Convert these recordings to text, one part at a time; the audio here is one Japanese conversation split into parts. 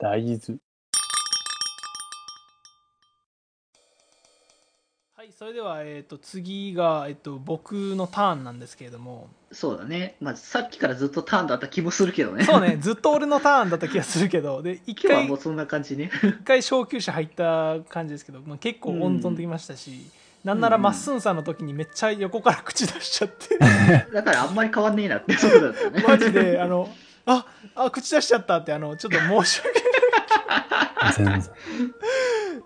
大豆。はいそれでは、えー、と次が、えー、と僕のターンなんですけれどもそうだね。まあ、さっきからずっとターンだった気もするけどね。そうねずっと俺のターンだった気がするけどで 一回今日はもうそんな感じね。一回小休止入った感じですけど、まあ、結構温存できましたし、なんならまっすんさんの時にめっちゃ横から口出しちゃって だからあんまり変わんねえなってそうだったよね。マジであのああ口出しちゃったってあのちょっと申し訳 全然。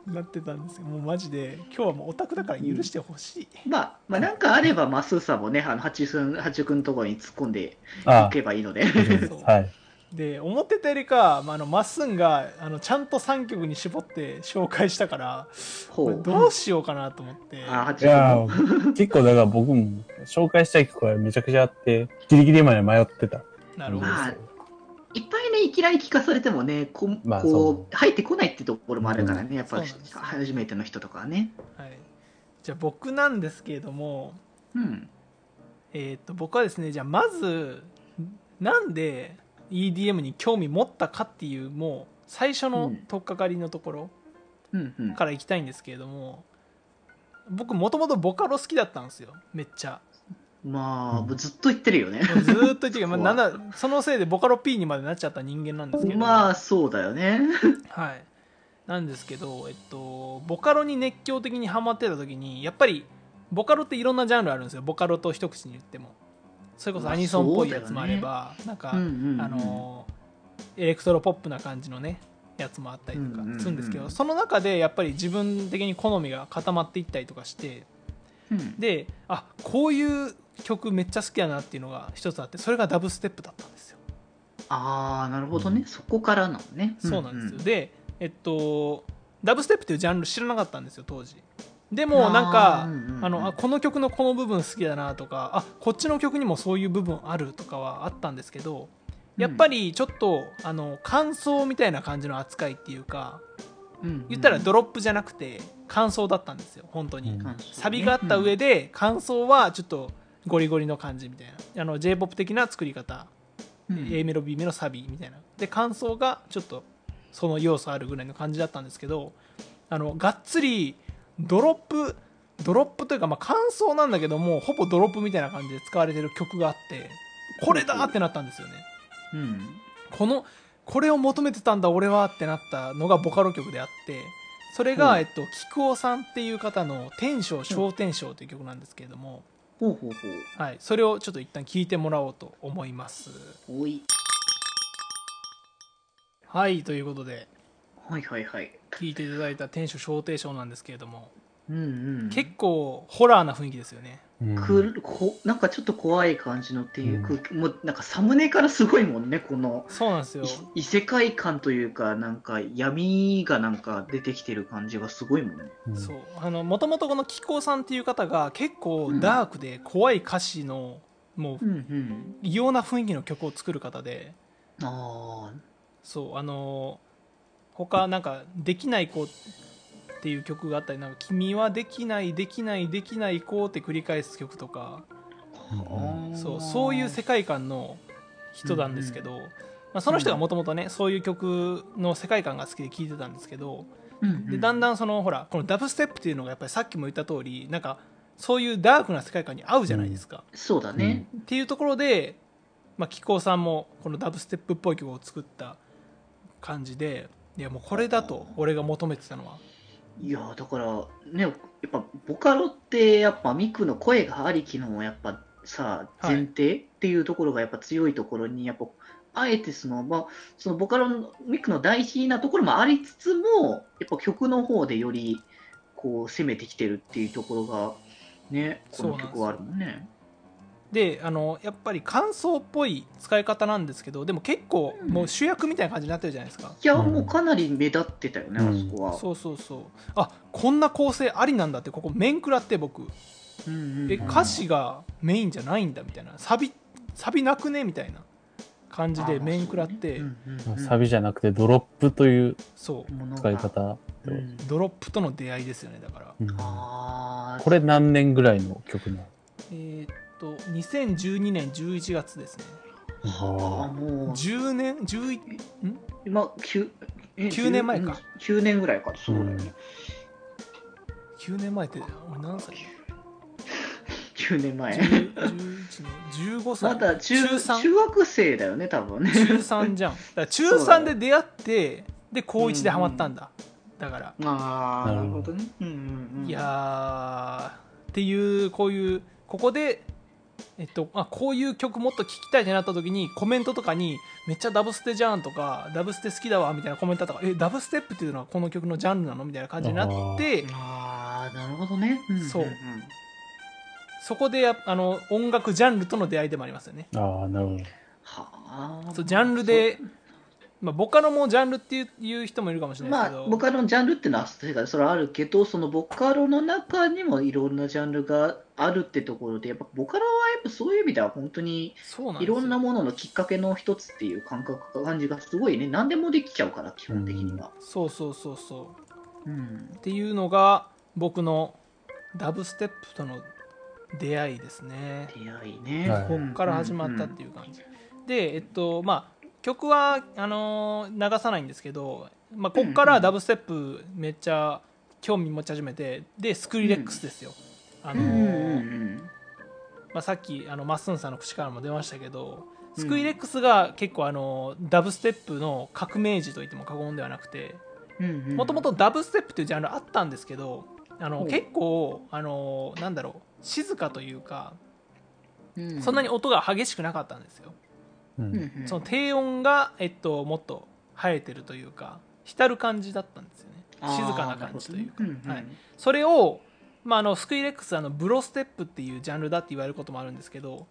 なってたんですけどもうマジで今日はもうオタクだから許してほしい、まあ、まあ、なんかあれば、マスーさんもね、あの、八中八中君のところに突っ込んでいあけばいいので。そうはい。で思ってたよりか、まあ、あのまっすんがあのちゃんと3曲に絞って紹介したから。どうしようかなと思っていや 結構だから僕も紹介したい曲がめちゃくちゃあって、ギリギリまで迷ってた。なるほど、まあいっぱいね、いきなり聞かされてもね、こ,、まあう入ってこないってところもあるからね、やっぱそうなんですよ初めての人とかはね。はい、じゃあ僕なんですけれどもうん。えー、と僕はですねじゃあまずなんで EDM に興味持ったかっていうもう最初の取っかかりのところうんうん。からいきたいんですけれども、僕もともとボカロ好きだったんですよめっちゃまあ、うん。ずっと言ってるよね。ずーっと言ってるまあ、なんだそのせいでボカロ P にまでなっちゃった人間なんですけど。まあ、そうだよね。はい。なんですけど、えっと、ボカロに熱狂的にハマってた時にやっぱりボカロっていろんなジャンルあるんですよ。ボカロと一口に言っても。それこそまあアニソンっぽいやつもあれば、なんか、うんうんうんあのエレクトロポップな感じのねやつもあったりとかうんうんうん。するんですけど、その中でやっぱり自分的に好みが固まっていったりとかしてうん。であこういう曲めっちゃ好きだなっていうのが一つあってそれがダブステップだったんですよ。ああ、なるほどね。そこからなのね。そうなんですよ、うでえっとダブステップっていうジャンル知らなかったんですよ当時。でもなんかうんうんうん。あのあこの曲のこの部分好きだなとかあこっちの曲にもそういう部分あるとかはあったんですけどやっぱりちょっとあの感想みたいな感じの扱いっていうかうんうん言ったらドロップじゃなくて感想だったんですよ本当に、うんサビがあった上で感想はちょっとゴリゴリの感じみたいな。あの j p o p 的な作り方。うん。A メロ B メロサビみたいな。で感想がちょっとその要素あるぐらいの感じだったんですけどあのがっつりドロップドロップというか、まあ、感想なんだけどもほぼドロップみたいな感じで使われてる曲があってこれだってなったんですよね。うん。このこれを求めてたんだ俺はってなったのがボカロ曲であってそれが、うん。えっと、菊尾さんっていう方の「天章小天章」という曲なんですけれども、ほうほうほはい、それをちょっと一旦聞いてもらおうと思いますい。はいということではいはいはい。聞いていただいた「天書小帝章」なんですけれども、うんうん。結構ホラーな雰囲気ですよね。うん。くこなんかちょっと怖い感じのっていう空気、もうなんかサムネからすごいもんね、この。そうなんですよ。い異世界観というか、なんか闇がなんか出てきてる感じがすごいもんね。うん。そう。あのもともとこの紀行さんっていう方が結構ダークで怖い歌詞のもううんうん。異様な雰囲気の曲を作る方で。ああ、そう。あの他なんか「できない子」っていう曲があったり「なんか君はできないできないできない子」って繰り返す曲とか。そうそういう世界観の人なんですけど、まあ、その人がもともとねそういう曲の世界観が好きで聴いてたんですけどでだんだんそのほらこのダブステップっていうのがやっぱりさっきも言った通りなんかそういうダークな世界観に合うじゃないですか。そうだね。っていうところで、まあ、紀行さんもこのダブステップっぽい曲を作った感じでいやもうこれだと俺が求めてたのはいやーだからねやっぱボカロってやっぱミクの声がありきのやっぱさはい前提っていうところがやっぱ強いところにやっぱあえてそのまあそのボカロのミクの大事なところもありつつもやっぱ曲の方でよりこう攻めてきてるっていうところがねこの曲はあるもんね。であのやっぱり感想っぽい使い方なんですけどでも結構うん。もう主役みたいな感じになってるじゃないですか、いやうん。もうかなり目立ってたよね、うん。あそこは。そうそうそう。あこんな構成ありなんだってここ面食らって僕。うんうんえ歌詞がメインじゃないんだみたいな。サビサビなくねみたいな。感じで面食らって。うんうんうん。サビじゃなくてドロップというそう。ものが。使い方。うん。ドロップとの出会いですよねだから。これ何年ぐらいの曲なの？えーっと2012年11月ですねあーもう10年11ん？今きゅえ9年前か。9年ぐらいか。そうだよね。9年前って俺何歳9年前。10 11の15歳まだ中中3中学生だよね、多分ね。中3じゃんだから中3で出会ってで高1でハマったんだ、だから、ああ、なるほどなるほどね。うんうんうん。いやーっていうこういうここでえっと、あこういう曲もっと聴きたいってなった時にコメントとかに「めっちゃダブステじゃん」とか「ダブステ好きだわ」みたいなコメントとか「えダブステップっていうのはこの曲のジャンルなの?」みたいな感じになってああ、なるほどね。んんんそうそこでやあの音楽ジャンルとの出会いでもありますよねああ、なるほど。はあ。そうジャンルで、まあ、ボカロもジャンルっていういう人もいるかもしれないですけど、まあ、ボカロのジャンルっていうのは、それそれはあるけど、そのボカロの中にもいろんなジャンルがあるってところで、やっぱボカロはやっぱそういう意味では本当にいろんなもののきっかけの一つっていう感覚、感じがすごいね、何でもできちゃうから、基本的には。そうそうそうそう。うん。っていうのが僕のダブステップとの出会いですね。出会いね。はいこっから始まったっていう感じ、でえっとまあ曲はあのー流さないんですけど、まあ、こっからダブステップめっちゃ興味持ち始めてでスクリレックスですよ、あのうんうんうーん。まあ、さっきあのマッスンさんの口からも出ましたけどスクリレックスが結構あのダブステップの革命児と言っても過言ではなくて。もともとダブステップっていうジャンルあったんですけどあのほう。結構あのなんだろう静かというかうん、そんなに音が激しくなかったんですよ、その低音が、えっと、もっと生えてるというか浸る感じだったんですよね。静かな感じというか、ね。はい、それを、まあ、あのスクイレックスあのブロステップっていうジャンルだって言われることもあるんですけど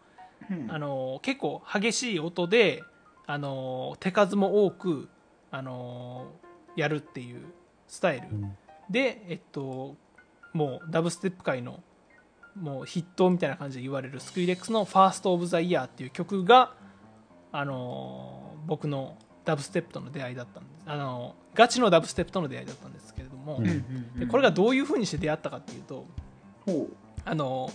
うん。うんあの結構激しい音であの手数も多くあのやるっていうスタイル、うん。でえっともうダブステップ界のもう筆頭みたいな感じで言われるスクイレックスの「ファースト・オブ・ザ・イヤー」っていう曲が、あのー僕のダブステップとの出会いだったんです、あのーガチのダブステップとの出会いだったんですけれども、うん。これがどういうふうにして出会ったかっていうと、ほあのー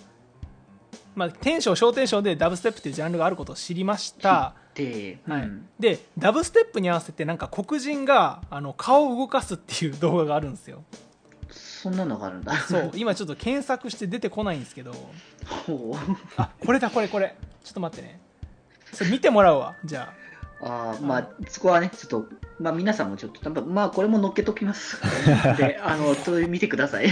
まあ、テンション小テンションでダブステップっていうジャンルがあることを知りました、うで、はい。うんでダブステップに合わせてなんか黒人があの顔を動かすっていう動画があるんですよ。そんなのがあるんだ。そう。今ちょっと検索して出てこないんですけど。あこれだこれこれ。ちょっと待ってねそれ見てもらうわじゃあーまあ、そこはね、ちょっと、まあ、皆さんもちょっと、まあ、これも乗っけときます。で、あの、それ見てください。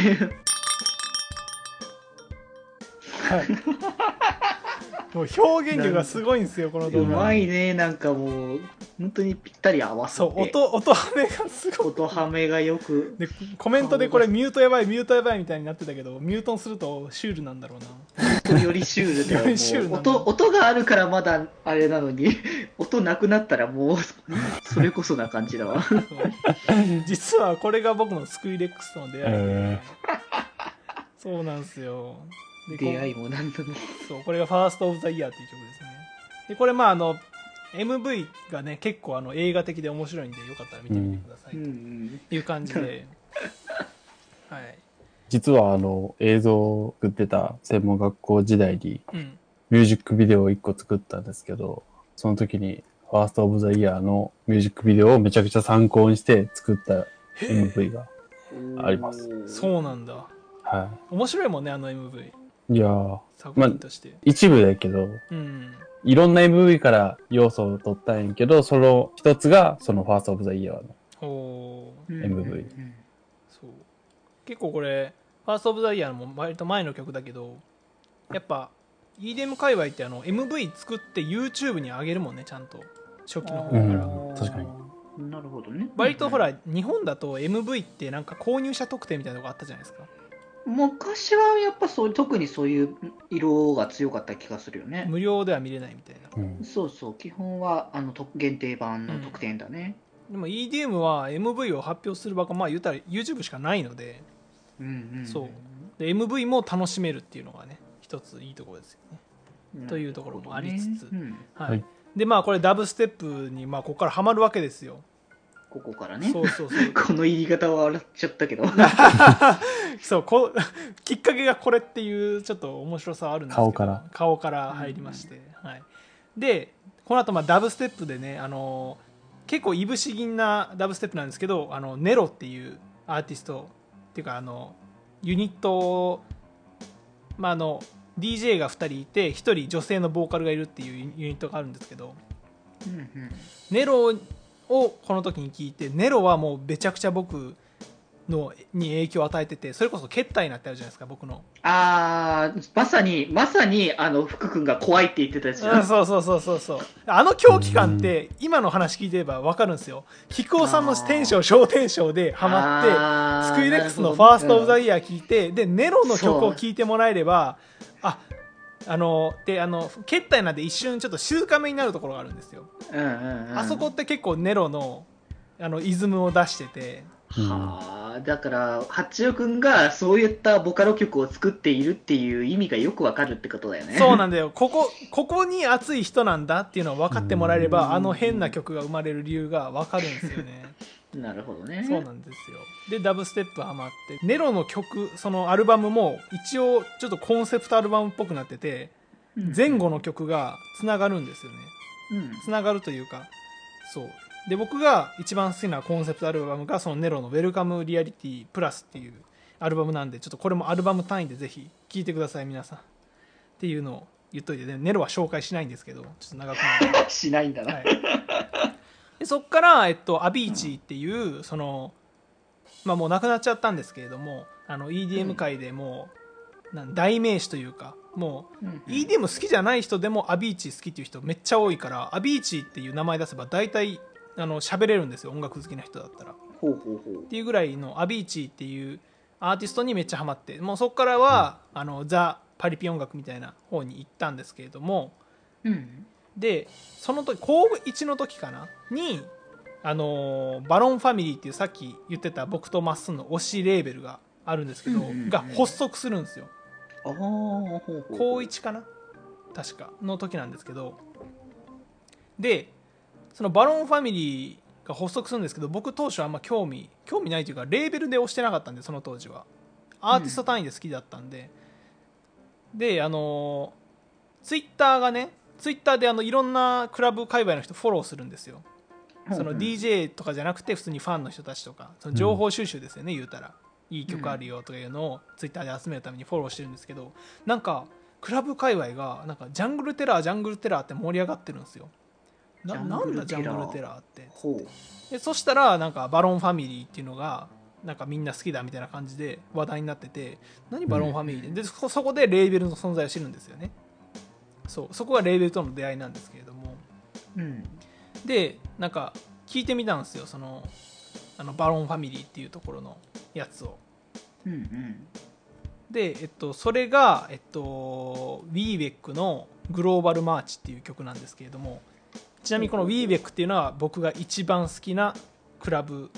あ、はい、もう表現力がすごいんですよこのう動画。まいね、なんかもう、本当にぴったり合わせて。そう音音はめがすごい。音はめがよく。でコメントでこれミュートやばいミュートやばいみたいになってたけどミュートにするとシュールなんだろうな。よりシュールだよよりシュールもな音音があるからまだあれなのに音なくなったらもうそれこそな感じだわ。そう。実はこれが僕のスクイレックスとの出会いで、えそうなんですよ。で出会いもなんだろうそうこれが「ファースト・オブ・ザ・イヤー」っていう曲ですね。でこれまああの MV がね結構あの映画的で面白いんでよかったら見てみてください、うとんいう感じで。はい。実はあの映像を作ってた専門学校時代にうん。ミュージックビデオを1個作ったんですけど、その時にファーストオブザイヤーのミュージックビデオをめちゃくちゃ参考にして作った MV が。あります。そうなんだ。は面白いもんねあの MV い。いやー、作品として、一部だけど、うん。いろんな MV から要素を取ったんやけど、その一つがそのファーストオブザイヤーの。おー MV そう。結構これファースト・オブ・ザ・イヤーも割と前の曲だけどやっぱ EDM 界隈ってあの MV 作って YouTube に上げるもんねちゃんと。初期の方うん。から、確かに。なるほどね。割とほら日本だと MV ってなんか購入者特典みたいなとこあったじゃないですか昔はやっぱそう特にそういう色が強かった気がするよね。無料では見れないみたいな。うん。そうそう基本はあの特限定版の特典だね、でも EDM は MV を発表する場がまあ言ったら YouTube しかないので。うんうんそう。で MV も楽しめるっていうのがね一ついいところですよね。うんというところもありつつ。うん。はい、はい。でまあこれダブステップにまあここからハマるわけですよここからね。そうそうそう。この言い方は笑っちゃったけど。そうこきっかけがこれっていうちょっと面白さはあるんですけど顔から。顔から入りまして、はい、でこの後まあダブステップでねあの結構いぶし銀なダブステップなんですけどあのネロっていうアーティストっていうかあのユニットまああの DJ が2人いて1人女性のボーカルがいるっていうユニットがあるんですけどうんうん。ネロをこの時に聞いてネロはもうめちゃくちゃ僕のに影響を与えててそれこそケッタイなってあるじゃないですか僕の。あー、まさに、まさに、あの、福君が怖いって言ってたやつじゃ。そうそうそうそうそう。あの狂気感って今の話聞いてれば分かるんですよ。菊尾さんのテンション小テンションでハマってスクイレックスの「ファースト・オブ・ザ・イイヤー」聞いてでネロの曲を聴いてもらえればああのであのケッタイなんで一瞬ちょっと静かめになるところがあるんですよ、うんうんうん、あそこって結構ネロのあのイズムを出してて。はあ、だから、八代くんがそういったボカロ曲を作っているっていう意味がよくわかるってことだよね。そうなんだよ。ここここに熱い人なんだっていうのを分かってもらえればうんあの変な曲が生まれる理由が分かるんですよねなるほどね。そうなんですよ。でダブステップハマってネロの曲そのアルバムも一応ちょっとコンセプトアルバムっぽくなっててうん。前後の曲がつながるんですよね。うん。つながるというかそう。で僕が一番好きなコンセプトアルバムがそのネロの「ウェルカム・リアリティ・プラス」っていうアルバムなんでちょっとこれもアルバム単位でぜひ聴いてください皆さん。っていうのを言っといてねネロは紹介しないんですけどちょっと長くなる しないんだな。はい、でそっから、えっと、アビーチっていうその、まあ、もう亡くなっちゃったんですけれどもあの EDM 界でもう、なん代名詞というかもううん EDM 好きじゃない人でもアビーチ好きっていう人めっちゃ多いからアビーチっていう名前出せば大体あの喋れるんですよ音楽好きな人だったら。ほうほうほうっ。ていうぐらいのアビーチっていうアーティストにめっちゃハマってもうそこからは、あのザ・パリピ音楽みたいな方に行ったんですけれどもうん。でその時高1の時かな？にあのーバロンファミリーっていうさっき言ってた僕とまっすんの推しレーベルがあるんですけど、うんうんうんが発足するんですよ。ああ、ほうほう。高1かな？確かの時なんですけど。でそのバロンファミリーが発足するんですけど僕当初あんま興味興味ないというかレーベルで推してなかったんでその当時は。アーティスト単位で好きだったんで、であのツイッターがねツイッターであのいろんなクラブ界隈の人フォローするんですよ。その DJ とかじゃなくて普通にファンの人たちとかその情報収集ですよね、言うたら。いい曲あるよとかいうのをツイッターで集めるためにフォローしてるんですけどなんかクラブ界隈がなんか jungle terror jungle terror って盛り上がってるんですよ。ななんだ jungle terrorーって。でそしたらなんか Barong Family っていうのがなんかみんな好きだみたいな感じで話題になってて何 Barong Family ででそそこでレーベルの存在を知るんですよねそうそこがレーベルとの出会いなんですけれども。うん。でなんか聞いてみたんですよそのあのバロンファミリーっていうところのやつを。うんうん。で、えっと、それが、えっと、ウィーベックの「グローバルマーチ」っていう曲なんですけれども。ちなみにこのウィーベックっていうのは僕が一番好きなクラブ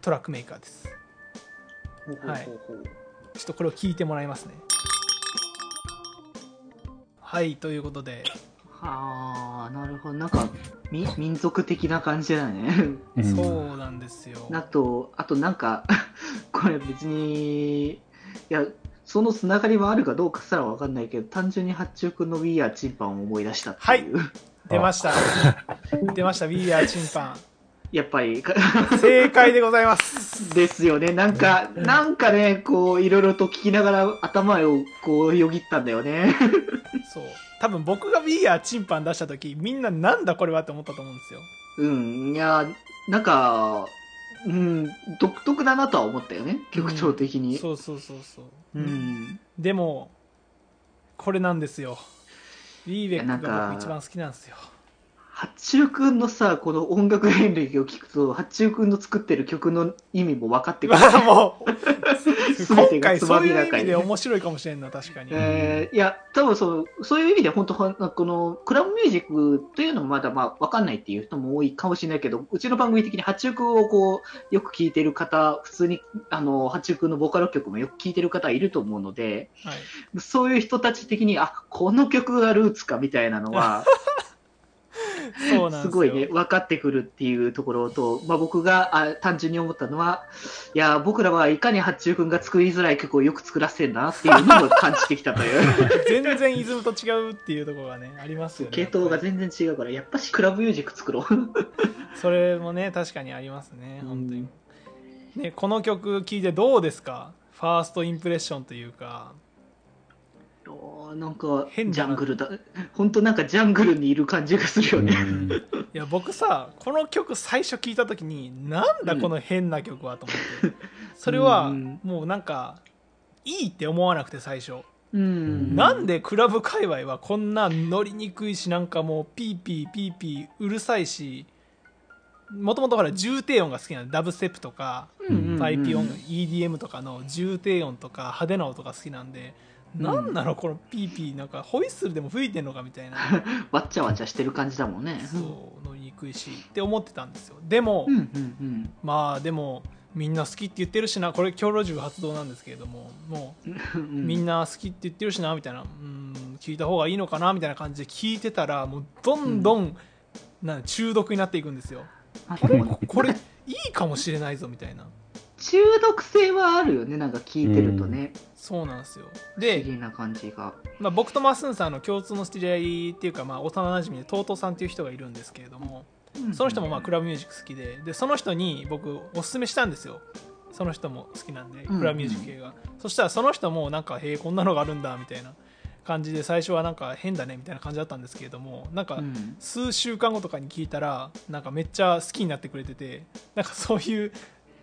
トラックメーカーです。ほうほうほうほう。ちょっとこれを聞いてもらいますねはいということで。はあ、なるほど。なんか、み民族的な感じだね。うん。そうなんですよ。あと、あとなんか、これ別に、いや、そのつながりはあるかどうかすらわかんないけど、単純に八中君の We Are チンパンを思い出したっていう。出ました。出ました「We Are チンパやっぱり、ン」正解でございます。ですよね。なんか、なんかね、こう、いろいろと聞きながら頭をこう、よぎったんだよね。そう。多分僕が「We Are チンパン」出した時みんななんだこれはって思ったと思うんですよ。うん、いや、なんか、うん、独特だなとは思ったよね、曲調的に。そうそうそうそう。うん。でもこれなんですよ。リーベックがか僕一番好きなんですよ八中くんのさ、この音楽遍歴を聞くと、八中くんの作ってる曲の意味も分かってくる。ま あもう。全てが今回つそういう意味で面白いかもしれんな確かに、えーいや、多分そうそういう意味で本当は、このクラブミュージックというのもまだまあ分かんないっていう人も多いかもしれないけど、うちの番組的に八中君をこうよく聞いてる方、普通にあの八中君のボーカル曲もよく聞いてる方いると思うので、はい、そういう人たち的に、あこの曲がルーツかみたいなのは、そうなんですごいね、分かってくるっていうところと、まあ、僕があ単純に思ったのは、いや、僕らはいかに八中君が作りづらい曲をよく作らせてんだなっていうのを感じてきたという。全然イズムと違うっていうところがねありますよね系統が全然違うから、やっぱしクラブミュージック作ろう。それもね確かにありますね本当に、ね、この曲聴いてどうですか？ファーストインプレッションというかなんか、ジ変だなャングルだ。本当なんかジャングルにいる感じがするよね。うん。いや僕さこの曲最初聞いた時になんだうんこの変な曲はと思って。それはうん。もうなんかいいって思わなくて最初。うん。なんでクラブ界隈はこんな乗りにくいしなんかもうピーピーピーピーうるさいしもともとほら重低音が好きなの。ダブステップとかうんパイピ音楽 EDM とかの重低音とか派手な音が好きなんで、うんなんなのこのピーピーなんかホイッスルでも吹いてんのかみたいな。わっちゃわちゃしてる感じだもんね。そう乗りにくいしって思ってたんですよ。でも、うんうんまあでもみんな好きって言ってるしな。これ強ロ銃発動なんですけれどももううん。みんな好きって言ってるしなみたいなうん聞いた方がいいのかなみたいな感じで聞いてたらもうどんどん、なん中毒になっていくんですよ。あこれこれいいかもしれないぞみたいな中毒性はあるよね、なんか聞いてるとね。そうなんですよ。不で思議な感じが。まあ、僕とマッスンさんの共通の知り合いっていうか、まあ、幼なじみで TOTO さんっていう人がいるんですけれどもその人もまあクラブミュージック好きででその人に僕おすすめしたんですよ。その人も好きなんでうんクラブミュージック系が、そしたらその人もなんかへえこんなのがあるんだみたいな感じで最初はなんか変だねみたいな感じだったんですけれどもなんかうん。数週間後とかに聞いたらなんかめっちゃ好きになってくれててなんかそういう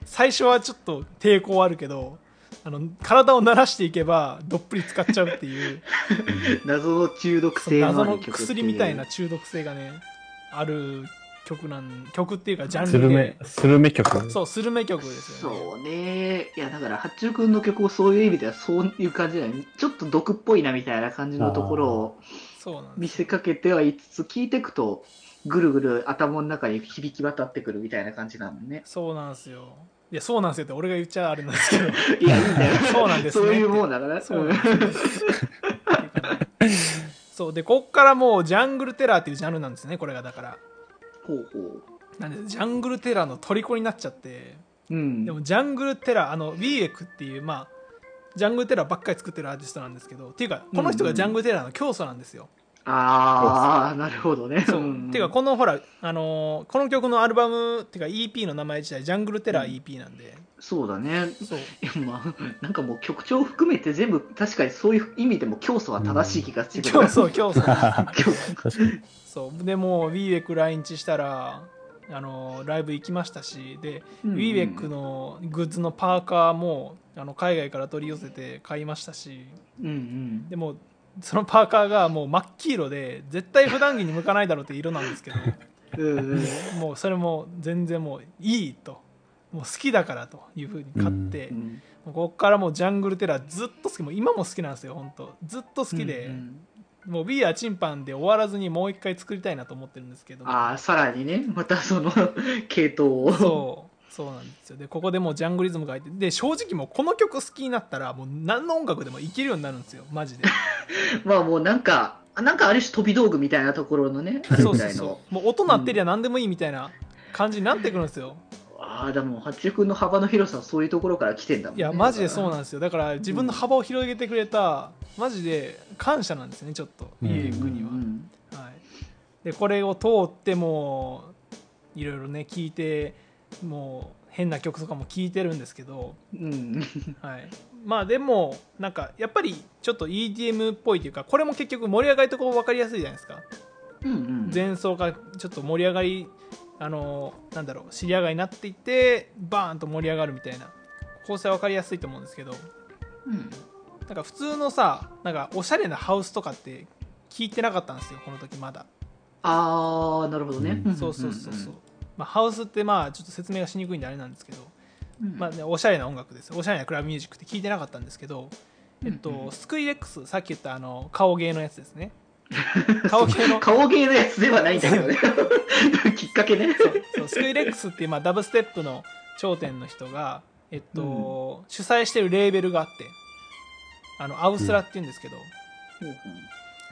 最初はちょっと抵抗あるけどあの体を慣らしていけばどっぷり使っちゃうっていう 謎の中毒性のあ謎のる曲っていう薬みたいな中毒性がねある曲なん曲っていうかジャンスルメルで、スルメ曲？そうスルメ曲ですよねそうね。いや、だから、八中君の曲をそういう意味ではそういう感じだよね。ちょっと毒っぽいなみたいな感じのところを見せかけてはいつつ、聞いていくと、ぐるぐる頭の中に響き渡ってくるみたいな感じなのね。そうなんですよいやそうなんですよって俺が言っちゃあれなんですけど いや、いいんだよ。そうなんですねそういうもんだから。そうなんですそうでこっからもうジャングルテラーっていうジャンルなんですねこれがだからほうほなんでジャングルテラーの虜になっちゃってう。うん。でもジャングルテラーあのウィーエクっていうまあジャングルテラーばっかり作ってるアーティストなんですけどっていうかこの人がジャングルテラーの教祖なんですよ、ああ、なるほどね。そう、ていうかこのほら、あのーこの曲のアルバムっていうか EP の名前自体ジャングルテラー EP なんで、そうだね。そういやまあ、なんかもう曲調含めて全部、確かにそういう意味でも教祖は正しい気がしてくる。教祖教祖確かに。そうでもうウィーエク来日したらあのーライブ行きましたしで、うんうんウィーエックのグッズのパーカーもあの海外から取り寄せて買いましたしうんうん。でもそのパーカーがもう真っ黄色で絶対普段着に向かないだろうって色なんですけど うんうん。もうそれも全然もういいともう好きだからというふうに買って、うんここからもうジャングルテラーずっと好きもう今も好きなんですよ本当ずっと好きで、うんもう「We Are チンパン」で終わらずにもう一回作りたいなと思ってるんですけど。ああ、さらにね、またその系統を。そうそうなんですよ。でここでもうジャングリズムが入ってで正直もうこの曲好きになったらもう何の音楽でもいけるようになるんですよ。マジで。まあもうなんか、なんかある種飛び道具みたいなところのね、そうそうみたいの。そうもう音鳴ってりゃ何でもいいみたいな感じになってくるんですよ。ああ、でも、八中君の幅の広さはそういうところから来てんだもんね。いやマジでそうななんですよ。だから自分の幅を広げてくれたマジで感謝なんですよねちょっと。うん。イエクには、はい、でこれを通ってもういろいろね聞いてもう変な曲とかも聴いてるんですけど、うん。はい、まあでもなんかやっぱりちょっと EDM っぽいというかこれも結局盛り上がりとこ分かりやすいじゃないですか。うんうん。前奏がちょっと盛り上がりあのなんだろう尻上がりになっていってバーンと盛り上がるみたいな。構成は分かりやすいと思うんですけど。うん。なんか普通のさなんかおしゃれなハウスとかって聞いてなかったんですよこの時まだ、ああ、なるほどね。うん。んそうそうそうそう、まあ、ハウスってまあちょっと説明がしにくいんであれなんですけど、うん。まあね、おしゃれな音楽です。おしゃれなクラブミュージックって聞いてなかったんですけど、えっとうんうんスクリレックスさっき言ったあの顔芸のやつですね。顔芸の顔芸のやつではないんだけどね。きっかけね。そうスクリレックスっていう、まあ、ダブステップの頂点の人が、えっと主催してるレーベルがあってあのアウスラっていうんですけど、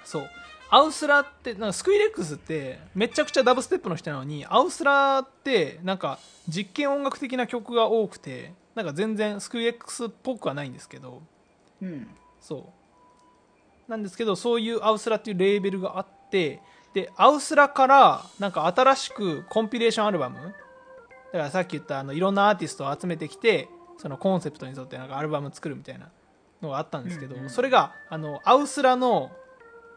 そうアウスラってなんかスクイレックスってめちゃくちゃダブステップの人なのにアウスラってなんか実験音楽的な曲が多くてなんか全然スクイレックスっぽくはないんですけどうん。そうなんですけどそういうアウスラっていうレーベルがあってでアウスラからなんか新しくコンピレーションアルバムだからさっき言ったあのいろんなアーティストを集めてきてそのコンセプトに沿ってなんかアルバム作るみたいなのがあったんですけど、うんうんそれがあのアウスラの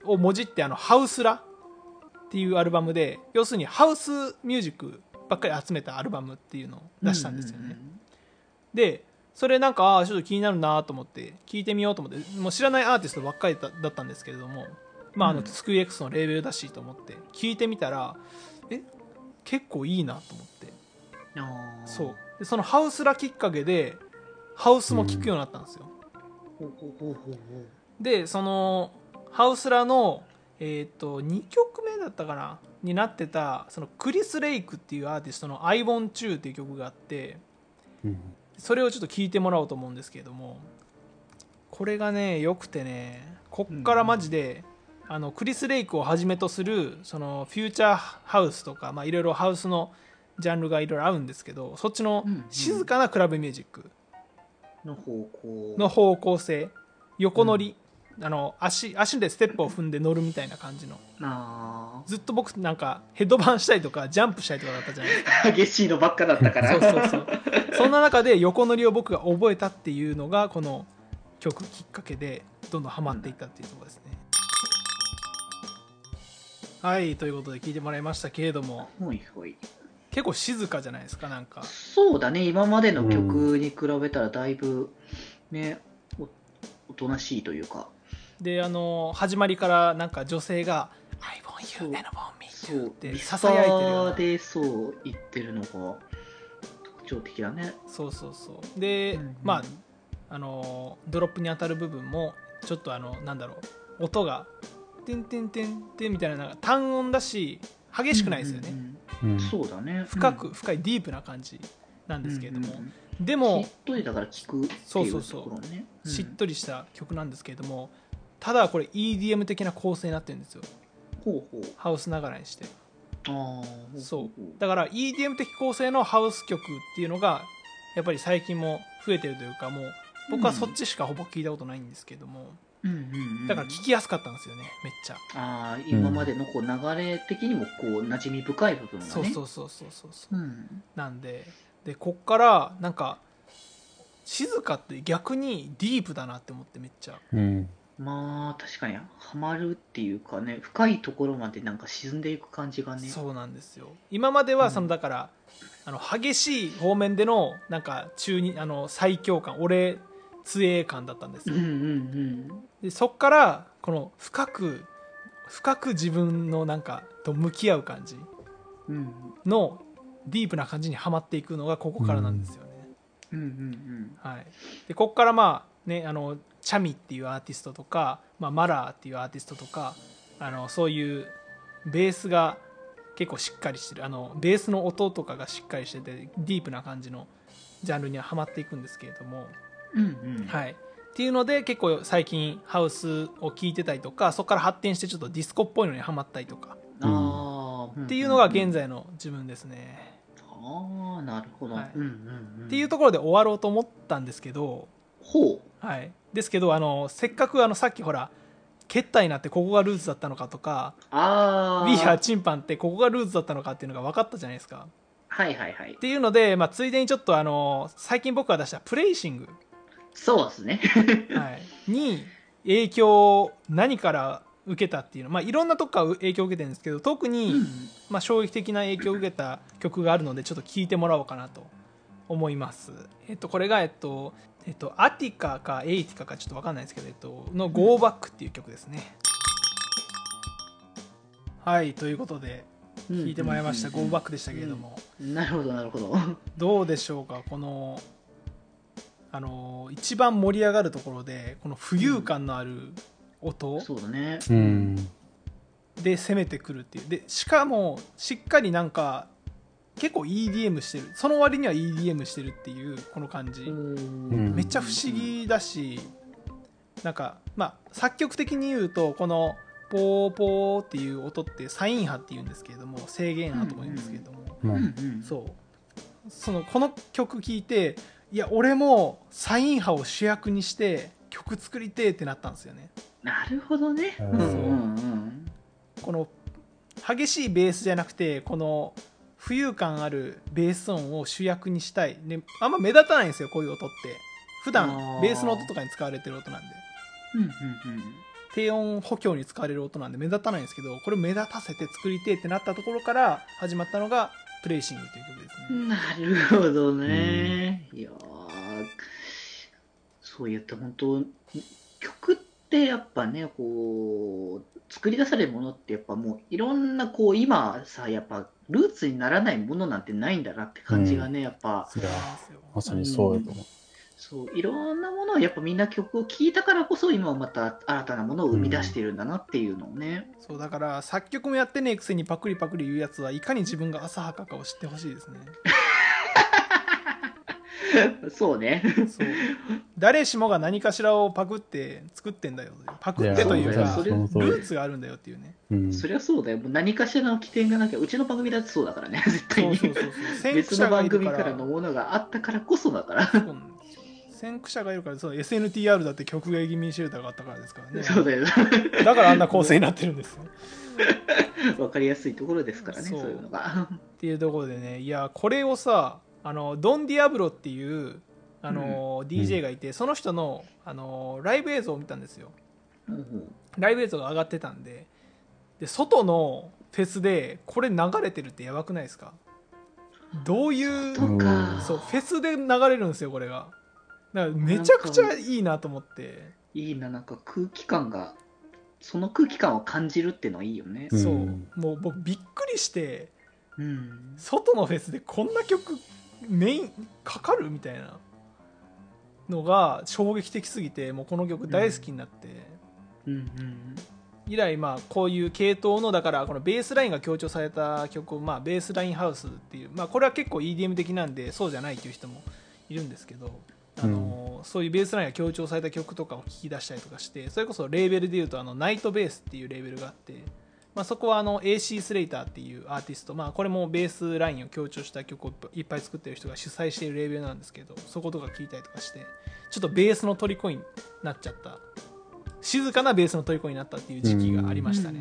をもじってあのハウスラっていうアルバムで要するにハウスミュージックばっかり集めたアルバムっていうのを出したんですよね、でそれなんかああーちょっと気になるなと思って聞いてみようと思ってもう知らないアーティストばっかりだだったんですけれどもまああの、うん。スクイエックスのレーベルだしと思って聞いてみたらえ結構いいなと思って。そう。でそのハウスラきっかけでハウスも聞くようになったんですよ、でそのハウスラのえっ、と2曲目だったかな？になってたそのクリス・レイクっていうアーティストの「I Want You」っていう曲があってうんそれをちょっと聞いてもらおうと思うんですけれどもこれがねよくてねこっからマジで、あのクリス・レイクをはじめとするそのフューチャーハウスとか、まあ、いろいろハウスのジャンルがいろいろあるんですけどそっちのうんうん。静かなクラブミュージック。うの方向。の方向性。横乗り、あの足足でステップを踏んで乗るみたいな感じの。あずっと僕なんかヘッドバンしたりとかジャンプしたりとかだったじゃないですか。あ激しいのばっかだったから。そうそうそう。そんな中で横乗りを僕が覚えたっていうのがこの曲きっかけでどんどんハマっていったっていうところですね、はいということで聞いてもらいましたけれども。ほいほい。結構静かじゃないですかなんか。そうだね。今までの曲に比べたらだいぶねおおとなしいというかであの始まりからなんか女性が「I want そう you and I want me そ too」うってささやいてるような。ーでそう言ってるのが特徴的だね。そうそうそう。で、うんうん。まああのドロップに当たる部分もちょっとあのなんだろう音が「てんてんてんてん」みたいななんか単音だし激しくないですよね、うんうんうん。そうだね。深く、深いディープな感じなんですけれども、うんうんでもしっとりだから聞くっていううそそうそうところねうん。しっとりした曲なんですけれどもただこれ EDM 的な構成になってるんですよ。ほうほう。ハウスながらにして。ああそう。だから EDM 的構成のハウス曲っていうのがやっぱり最近も増えてるというかもう僕はそっちしかほぼ聞いたことないんですけども、うんうんうん。だから聞きやすかったんですよねめっちゃ、ああ今までのこう流れ的にもこう馴染み深い部分がね。そうそうそうそうそうそう。うん。なんででこっからなんか静かって逆にディープだなって思ってめっちゃ。うんまあ確かにハマるっていうかね深いところまでなんか沈んでいく感じがね。そうなんですよ。今まではそのうん。だから、あの激しい方面でのなんか中にあの最強感俺強え感だったんですよ。うんうんでそっからこの深く深く自分のなんかと向き合う感じうん。うんのディープな感じにはまっていくのがここからなんですよね、うん。うんはい、でここからまあねあのチャミっていうアーティストとか、まあ、マラーっていうアーティストとかあのそういうベースが結構しっかりしてる。あのベースの音とかがしっかりしててディープな感じのジャンルにははまっていくんですけれども、うんうん。うんはい、っていうので結構最近ハウスを聴いてたりとかそこから発展してちょっとディスコっぽいのにはまったりとか。ああっていうのが現在在の自分ですね、ああなるほど。はい。うんうんうん。っていうところで終わろうと思ったんですけど、ほはい、ですけどあのせっかくあのさっきほらケッタになってここがルーツだったのかとかうああウィーハーチンパンってここがルーツだったのかっていうのが分かったじゃないですか。はいはいはい。っていうので、まあ、ついでにちょっとあの最近僕が出したプレイシング、そうですね。はい、に影響を何から受けたっていうの。まあいろんなとこから影響を受けてるんですけど特に、うんまあ、衝撃的な影響を受けた曲があるのでちょっと聴いてもらおうかなと思います。えっと、これが、えっとえっと、アティカかエイティカかちょっと分かんないですけど、えっと、の「Go Back」っていう曲ですね。はいということで聴いてもらいました「うん Go Back」でしたけれども、なるほどなるほど。どうでしょうかこのあの一番盛り上がるところでこの浮遊感のある音、そうだね。うん。で攻めてくるっていう。でしかもしっかりなんか結構 EDM してる。その割には EDM してるっていうこの感じ、ん。めっちゃ不思議だしなんかまあ作曲的に言うとこのポーポーっていう音ってサイン波っていうんですけれども制限波とも言うんですけれども、ううん。ん。そう。そのこの曲聴いていや俺もサイン波を主役にして曲作りてえってなったんですよね。なるほどね。うん。うんう。んうん。この激しいベースじゃなくてこの浮遊感あるベース音を主役にしたい、ね、あんま目立たないんですよこういう音って。普段ベースの音とかに使われてる音なんで。うんうん低音補強に使われる音なんで目立たないんですけどこれを目立たせて作りてえってなったところから始まったのが「プレイシング」という曲ですね。うん。なるほどね。いやー。そうやって本当、曲ってやっぱね、こう、作り出されるものってやっぱもういろんなこう、今さ、やっぱルーツにならないものなんてないんだなって感じがね、やっぱ、いやまさにそうだと思う。そう、いろんなものをやっぱみんな曲を聴いたからこそ今はまた新たなものを生み出してるんだなっていうのをね。そうだから作曲もやってねえくせにパクリパクリ言うやつはいかに自分が浅はかかを知ってほしいですね そうね。そう誰しもが何かしらをパクって作ってんだよパクってというかそれルーツがあるんだよっていうねうん。そりゃそうだよ。もう何かしらの起点がなきゃ、うちの番組だってそうだからね、絶対に。そうそうそうそう先別駆者がいの番組るかかららのものがあったからこそだから。先駆者がいるからそう SNTR だって曲芸気味シェルターがあったからですからねそうだよ。だからあんな構成になってるんですよ わかりやすいところですからね、そういうのが。っていうところでねいやこれをさあのドン・ディアブロっていうあの、DJ がいてその人のあのライブ映像を見たんですよ。うんライブ映像が上がってたんで。で外のフェスでこれ流れてるってやばくないですか？どういうそうフェスで流れるんですよこれが。だからめちゃくちゃいいなと思って。いいな、なんか空気感が、その空気感を感じるっていうのはいいよね。うん。そう。もう僕びっくりしてうん。外のフェスでこんな曲メインかかる？みたいなのが衝撃的すぎてもうこの曲大好きになって、うんうん以来まあこういう系統のだからこのベースラインが強調された曲をまあベースラインハウスっていうまあこれは結構 EDM 的なんでそうじゃないっていう人もいるんですけどあのそういうベースラインが強調された曲とかを聴き出したりとかしてそれこそレーベルでいうとあのナイトベースっていうレーベルがあって、まあ、そこはあの AC スレイターっていうアーティスト、まあ、これもベースラインを強調した曲をいっぱい作ってる人が主催しているレーベルなんですけどそことか聴いたりとかしてちょっとベースの虜になっちゃった静かなベースの虜になったっていう時期がありましたね。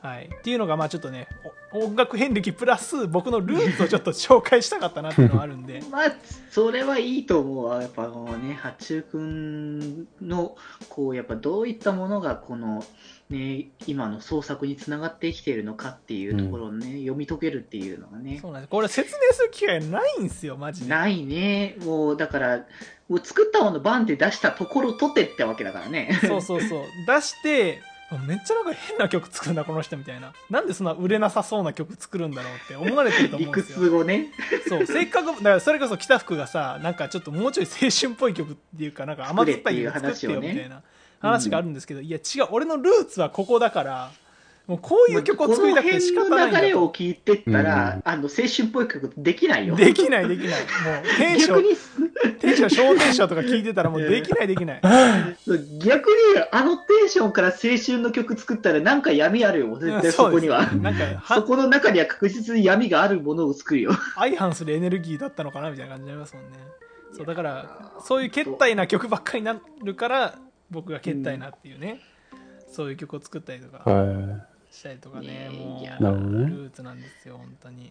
はい、っていうのがまあちょっとねお音楽遍歴プラス僕のルーツをちょっと紹介したかったなっていうのはあるんで まあ、それはいいと思うわ。やっぱもうね、八中くんの、こう、やっぱどういったものが、この、ね、今の創作につながってきているのかっていうところをね、読み解けるっていうのがね。そうなんですこれ説明する機会ないんですよマジでないね。もう、だから、もう作ったものバンって出したところとてってわけだからね。そうそうそう出してあめっちゃなんか変な曲作るんだこの人みたいななんでそんな売れなさそうな曲作るんだろうって思われてると思理うんですよ屈をね。そうせっかくだからそれこそ北福がさなんかちょっともうちょい青春っぽい曲っていうかなんか甘酸っぱい曲作ってよみたいな話があるんですけど、いや違う俺のルーツはここだからもうこういう曲を作りたくて仕方ないんだこの辺の流れをと聞いてったら、うん。あの、青春っぽい曲できないよ。できないできない。もうテンション逆に、テンション小テンションとか聞いてたらもうできないできない。逆に、あのテンションから青春の曲作ったらなんか闇あるよ、絶対そこには。そなんかそはこの中には確実に闇があるものを作るよ。相反するエネルギーだったのかなみたいな感じになりますもんね。そうだからそういう決体な曲ばっかりになるから僕が決体なっていうね、そういう曲を作ったりとかはしたりとかね。ねもういや。なるほどね。ルーツなんですよ本当に。っ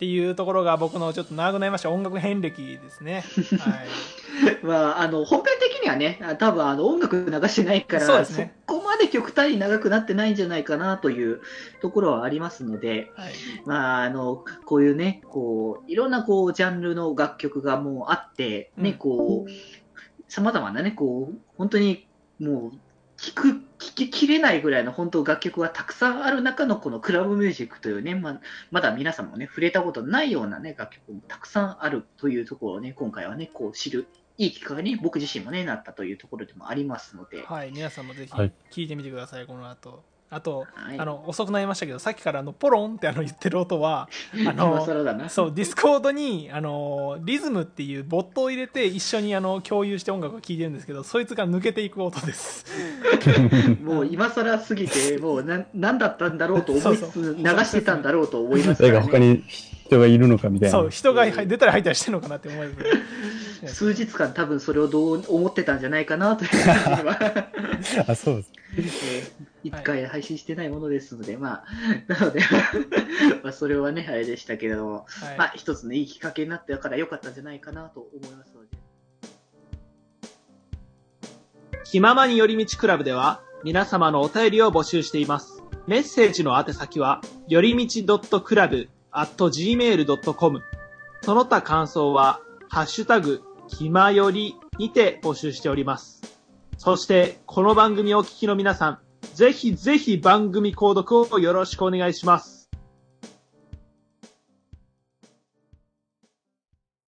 ていうところが僕のちょっと長くなりました。音楽遍歴ですね。はい。まあ、あの、本編的にはね、あ多分あの音楽流してないから、そうですね。こまで極端に長くなってないんじゃないかなというところはありますので、はい。まあ、あの、こういうね、こう、いろんなこう、ジャンルの楽曲がもうあって、ね、うん。こう、様々なね、こう、本当にもう、聞く、聞ききれないぐらいの本当楽曲がたくさんある中のこのクラブミュージックというね、ままだ皆さんもね、触れたことないようなね、楽曲もたくさんあるというところをね、今回はね、こう知る、いい機会に僕自身もね、なったというところでもありますので、はい、皆さんもぜひはい。聞いてみてください、この後あと、はいあの遅くなりましたけどさっきからあのポロンってあの言ってる音は あ今更だな。そうディスコードにあのリズムっていうボットを入れて一緒にあの共有して音楽を聴いてるんですけどそいつが抜けていく音です もう今更すぎて、もうな何だったんだろうと思いつつ流してたんだろうと思います誰から、ね。か他に人がいるのかみたいな。そう人が出たり入ったりしてるのかなって思います数日間多分それをどう思ってたんじゃないかなという感じは、あ、そうです。えーいつか配信してないものですので、まあ、なので、まあそれはね、あれでしたけれども、はいまあ一つのいいきっかけになったから良かったんじゃないかなと思いますので。気ままに寄り道クラブでは皆様のお便りを募集しています。メッセージの宛先は、よりみち .club.gmail.com その他感想は、ハッシュタグ、気まよりにて募集しております。そして、この番組をお聞きの皆さん、ぜひぜひ番組購読をよろしくお願いします。